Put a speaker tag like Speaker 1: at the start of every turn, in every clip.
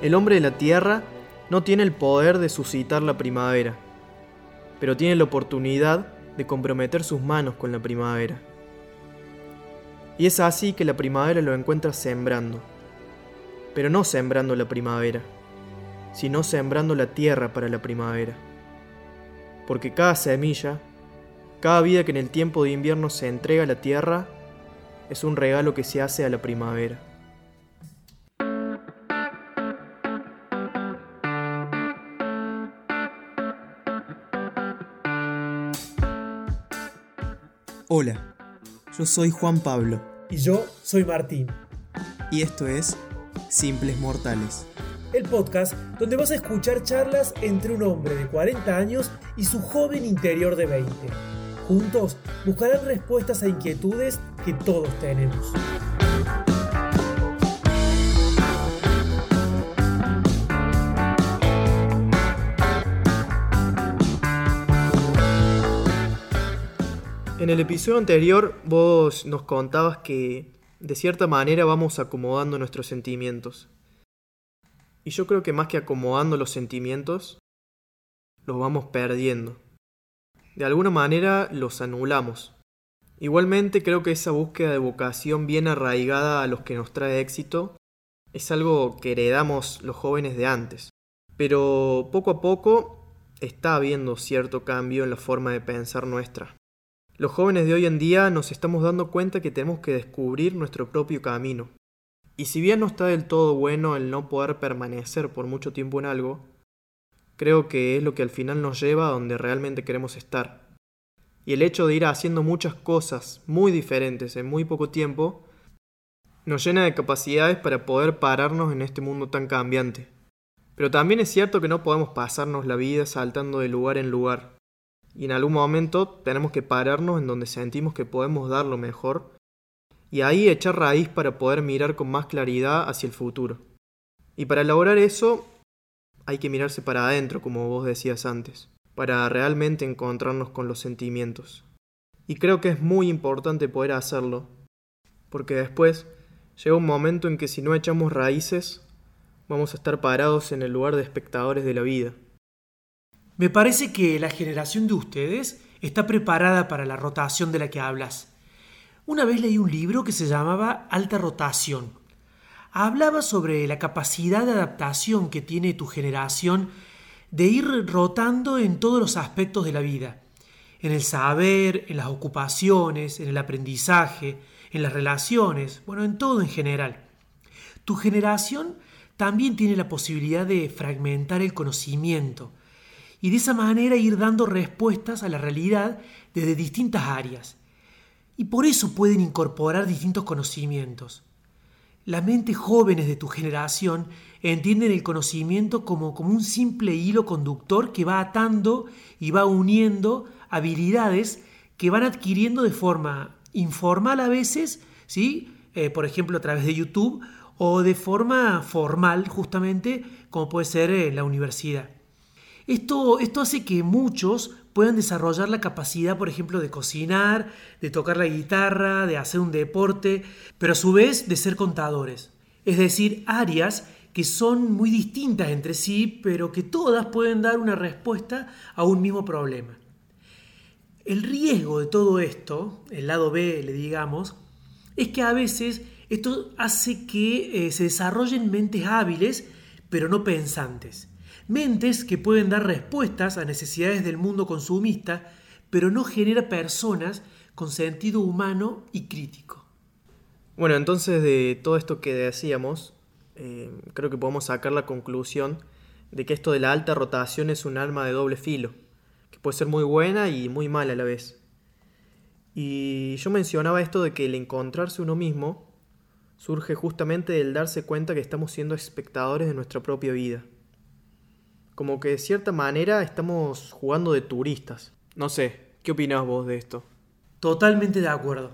Speaker 1: El hombre de la tierra no tiene el poder de suscitar la primavera, pero tiene la oportunidad de comprometer sus manos con la primavera. Y es así que la primavera lo encuentra sembrando, pero no sembrando la primavera, sino sembrando la tierra para la primavera. Porque cada semilla, cada vida que en el tiempo de invierno se entrega a la tierra, es un regalo que se hace a la primavera. Hola, yo soy Juan Pablo.
Speaker 2: Y yo soy Martín.
Speaker 1: Y esto es Simples Mortales.
Speaker 2: El podcast donde vas a escuchar charlas entre un hombre de 40 años y su joven interior de 20. Juntos buscarán respuestas a inquietudes que todos tenemos.
Speaker 1: En el episodio anterior vos nos contabas que de cierta manera vamos acomodando nuestros sentimientos. Y yo creo que más que acomodando los sentimientos, los vamos perdiendo. De alguna manera los anulamos. Igualmente creo que esa búsqueda de vocación bien arraigada a los que nos trae éxito es algo que heredamos los jóvenes de antes. Pero poco a poco está habiendo cierto cambio en la forma de pensar nuestra. Los jóvenes de hoy en día nos estamos dando cuenta que tenemos que descubrir nuestro propio camino. Y si bien no está del todo bueno el no poder permanecer por mucho tiempo en algo, creo que es lo que al final nos lleva a donde realmente queremos estar. Y el hecho de ir haciendo muchas cosas muy diferentes en muy poco tiempo nos llena de capacidades para poder pararnos en este mundo tan cambiante. Pero también es cierto que no podemos pasarnos la vida saltando de lugar en lugar y en algún momento tenemos que pararnos en donde sentimos que podemos dar lo mejor y ahí echar raíz para poder mirar con más claridad hacia el futuro. Y para lograr eso hay que mirarse para adentro, como vos decías antes, para realmente encontrarnos con los sentimientos. Y creo que es muy importante poder hacerlo, porque después llega un momento en que si no echamos raíces, vamos a estar parados en el lugar de espectadores de la vida.
Speaker 2: Me parece que la generación de ustedes está preparada para la rotación de la que hablas. Una vez leí un libro que se llamaba Alta Rotación. Hablaba sobre la capacidad de adaptación que tiene tu generación de ir rotando en todos los aspectos de la vida, en el saber, en las ocupaciones, en el aprendizaje, en las relaciones, bueno, en todo en general. Tu generación también tiene la posibilidad de fragmentar el conocimiento, y de esa manera ir dando respuestas a la realidad desde distintas áreas. Y por eso pueden incorporar distintos conocimientos. Las mentes jóvenes de tu generación entienden el conocimiento como, como un simple hilo conductor que va atando y va uniendo habilidades que van adquiriendo de forma informal a veces, ¿sí? Eh, por ejemplo a través de YouTube, o de forma formal justamente como puede ser en la universidad. Esto, esto hace que muchos puedan desarrollar la capacidad, por ejemplo, de cocinar, de tocar la guitarra, de hacer un deporte, pero a su vez de ser contadores. Es decir, áreas que son muy distintas entre sí, pero que todas pueden dar una respuesta a un mismo problema. El riesgo de todo esto, el lado B, le digamos, es que a veces esto hace que eh, se desarrollen mentes hábiles, pero no pensantes. Mentes que pueden dar respuestas a necesidades del mundo consumista, pero no genera personas con sentido humano y crítico.
Speaker 1: Bueno, entonces de todo esto que decíamos, eh, creo que podemos sacar la conclusión de que esto de la alta rotación es un arma de doble filo, que puede ser muy buena y muy mala a la vez. Y yo mencionaba esto de que el encontrarse uno mismo surge justamente del darse cuenta que estamos siendo espectadores de nuestra propia vida como que de cierta manera estamos jugando de turistas. No sé, ¿qué opinas vos de esto?
Speaker 2: Totalmente de acuerdo.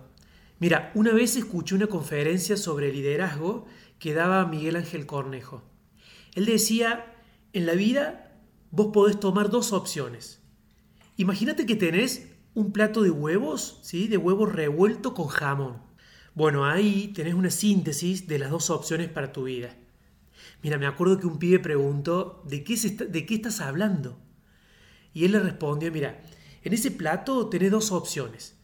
Speaker 2: Mira, una vez escuché una conferencia sobre liderazgo que daba Miguel Ángel Cornejo. Él decía, en la vida vos podés tomar dos opciones. Imagínate que tenés un plato de huevos, ¿sí? De huevos revuelto con jamón. Bueno, ahí tenés una síntesis de las dos opciones para tu vida. Mira, me acuerdo que un pibe preguntó, ¿de qué, ¿de qué estás hablando? Y él le respondió, mira, en ese plato tenés dos opciones.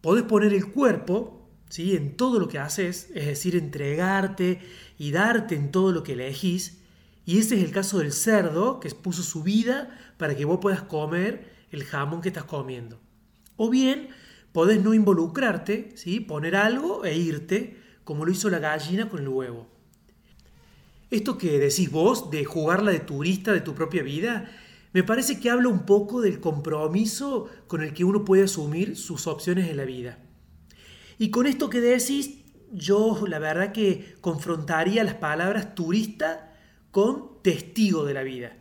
Speaker 2: Podés poner el cuerpo ¿sí? en todo lo que haces, es decir, entregarte y darte en todo lo que elegís. Y ese es el caso del cerdo, que puso su vida para que vos puedas comer el jamón que estás comiendo. O bien, podés no involucrarte, ¿sí? poner algo e irte, como lo hizo la gallina con el huevo. Esto que decís vos de jugarla de turista de tu propia vida, me parece que habla un poco del compromiso con el que uno puede asumir sus opciones en la vida. Y con esto que decís, yo la verdad que confrontaría las palabras turista con testigo de la vida.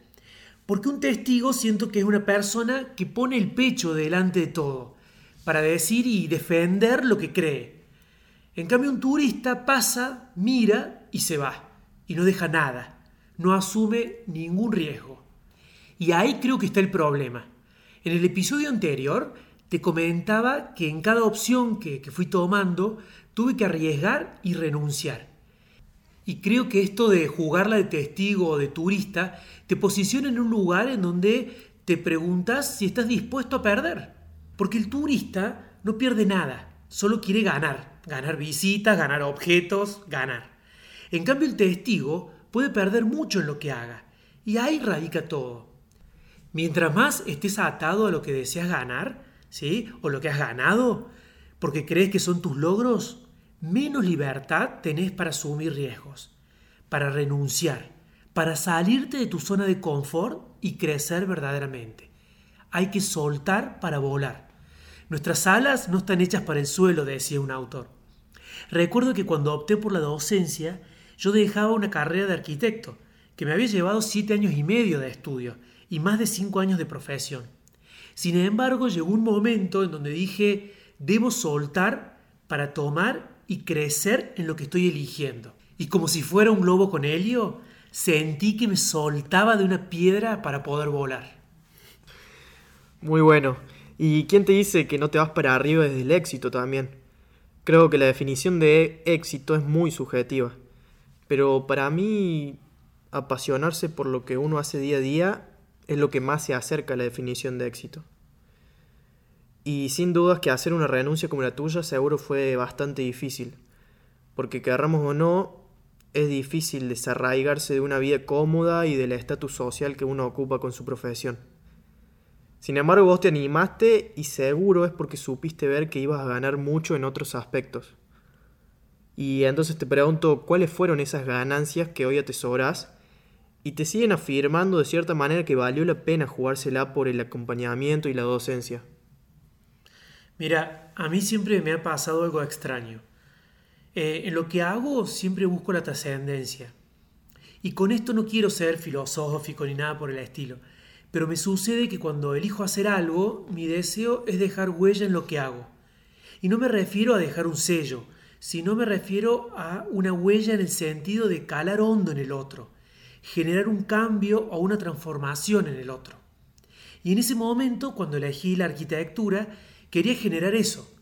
Speaker 2: Porque un testigo siento que es una persona que pone el pecho delante de todo, para decir y defender lo que cree. En cambio, un turista pasa, mira y se va y no deja nada, no asume ningún riesgo. Y ahí creo que está el problema. En el episodio anterior te comentaba que en cada opción que, fui tomando tuve que arriesgar y renunciar. Y creo que esto de jugarla de testigo o de turista te posiciona en un lugar en donde te preguntas si estás dispuesto a perder. Porque el turista no pierde nada, solo quiere ganar. Ganar visitas, ganar objetos, ganar. En cambio, el testigo puede perder mucho en lo que haga, y ahí radica todo. Mientras más estés atado a lo que deseas ganar, ¿sí? O lo que has ganado, porque crees que son tus logros, menos libertad tenés para asumir riesgos, para renunciar, para salirte de tu zona de confort y crecer verdaderamente. Hay que soltar para volar. Nuestras alas no están hechas para el suelo, decía un autor. Recuerdo que cuando opté por la docencia, yo dejaba una carrera de arquitecto, que me había llevado siete años y medio de estudio y más de cinco años de profesión. Sin embargo, llegó un momento en donde dije, debo soltar para tomar y crecer en lo que estoy eligiendo. Y como si fuera un globo con helio, sentí que me soltaba de una piedra para poder volar.
Speaker 1: Muy bueno. ¿Y quién te dice que no te vas para arriba desde el éxito también? Creo que la definición de éxito es muy subjetiva. Pero para mí, apasionarse por lo que uno hace día a día es lo que más se acerca a la definición de éxito. Y sin dudas que hacer una renuncia como la tuya seguro fue bastante difícil, porque querramos o no, es difícil desarraigarse de una vida cómoda y del estatus social que uno ocupa con su profesión. Sin embargo, vos te animaste y seguro es porque supiste ver que ibas a ganar mucho en otros aspectos. Y entonces te pregunto, ¿cuáles fueron esas ganancias que hoy atesoras y te siguen afirmando de cierta manera que valió la pena jugársela por el acompañamiento y la docencia?
Speaker 2: Mira, a mí siempre me ha pasado algo extraño. Eh, en lo que hago siempre busco la trascendencia. Y con esto no quiero ser filosófico ni nada por el estilo, pero me sucede que cuando elijo hacer algo, mi deseo es dejar huella en lo que hago. Y no me refiero a dejar un sello, si no me refiero a una huella en el sentido de calar hondo en el otro, generar un cambio o una transformación en el otro. Y en ese momento, cuando elegí la arquitectura, quería generar eso.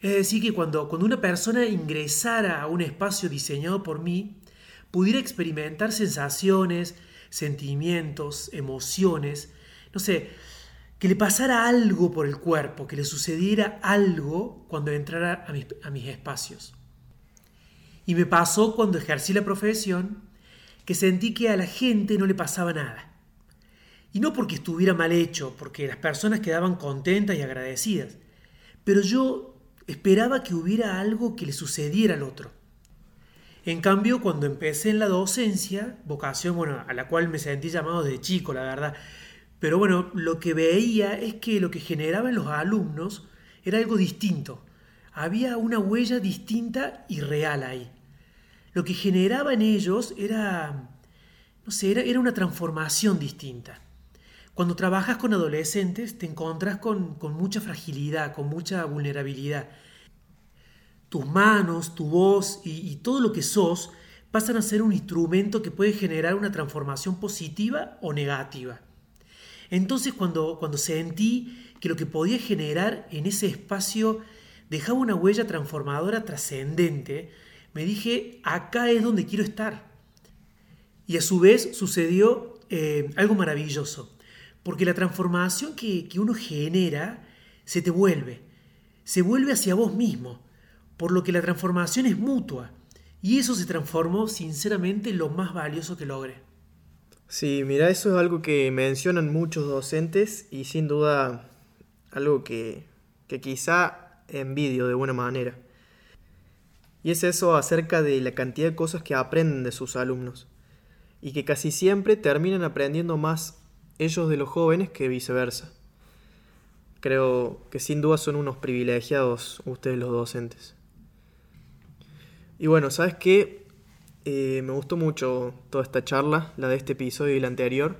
Speaker 2: Es decir, que cuando, cuando una persona ingresara a un espacio diseñado por mí, pudiera experimentar sensaciones, sentimientos, emociones, no sé, que le pasara algo por el cuerpo, que le sucediera algo cuando entrara a mis, a mis espacios. Y me pasó cuando ejercí la profesión que sentí que a la gente no le pasaba nada. Y no porque estuviera mal hecho, porque las personas quedaban contentas y agradecidas, pero yo esperaba que hubiera algo que le sucediera al otro. En cambio, cuando empecé en la docencia, vocación, bueno, a la cual me sentí llamado de chico, la verdad, pero bueno, lo que veía es que lo que generaba en los alumnos era algo distinto. Había una huella distinta y real ahí lo que generaba en ellos era, no sé, era, una transformación distinta. Cuando trabajas con adolescentes te encuentras con, mucha fragilidad, con mucha vulnerabilidad. Tus manos, tu voz y, todo lo que sos pasan a ser un instrumento que puede generar una transformación positiva o negativa. Entonces cuando, cuando sentí que lo que podía generar en ese espacio dejaba una huella transformadora trascendente, me dije, acá es donde quiero estar. Y a su vez sucedió eh, algo maravilloso, porque la transformación que, que uno genera se te vuelve, se vuelve hacia vos mismo, por lo que la transformación es mutua. Y eso se transformó sinceramente en lo más valioso que logré.
Speaker 1: Sí, mira, eso es algo que mencionan muchos docentes y sin duda algo que, que quizá envidio de buena manera. Y es eso acerca de la cantidad de cosas que aprenden de sus alumnos y que casi siempre terminan aprendiendo más ellos de los jóvenes que viceversa. Creo que sin duda son unos privilegiados ustedes los docentes. Y bueno, ¿sabes qué? Eh, me gustó mucho toda esta charla, la de este episodio y la anterior.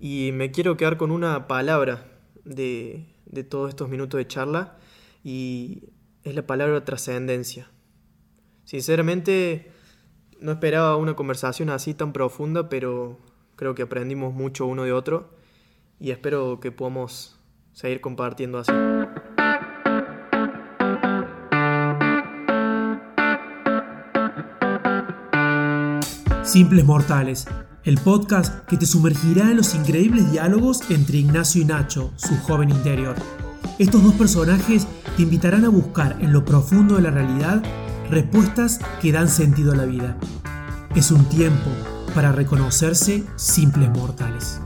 Speaker 1: Y me quiero quedar con una palabra de, de todos estos minutos de charla y es la palabra trascendencia. Sinceramente, no esperaba una conversación así tan profunda, pero creo que aprendimos mucho uno de otro y espero que podamos seguir compartiendo así.
Speaker 2: Simples Mortales, el podcast que te sumergirá en los increíbles diálogos entre Ignacio y Nacho, su joven interior. Estos dos personajes te invitarán a buscar en lo profundo de la realidad respuestas que dan sentido a la vida. Es un tiempo para reconocerse simples mortales.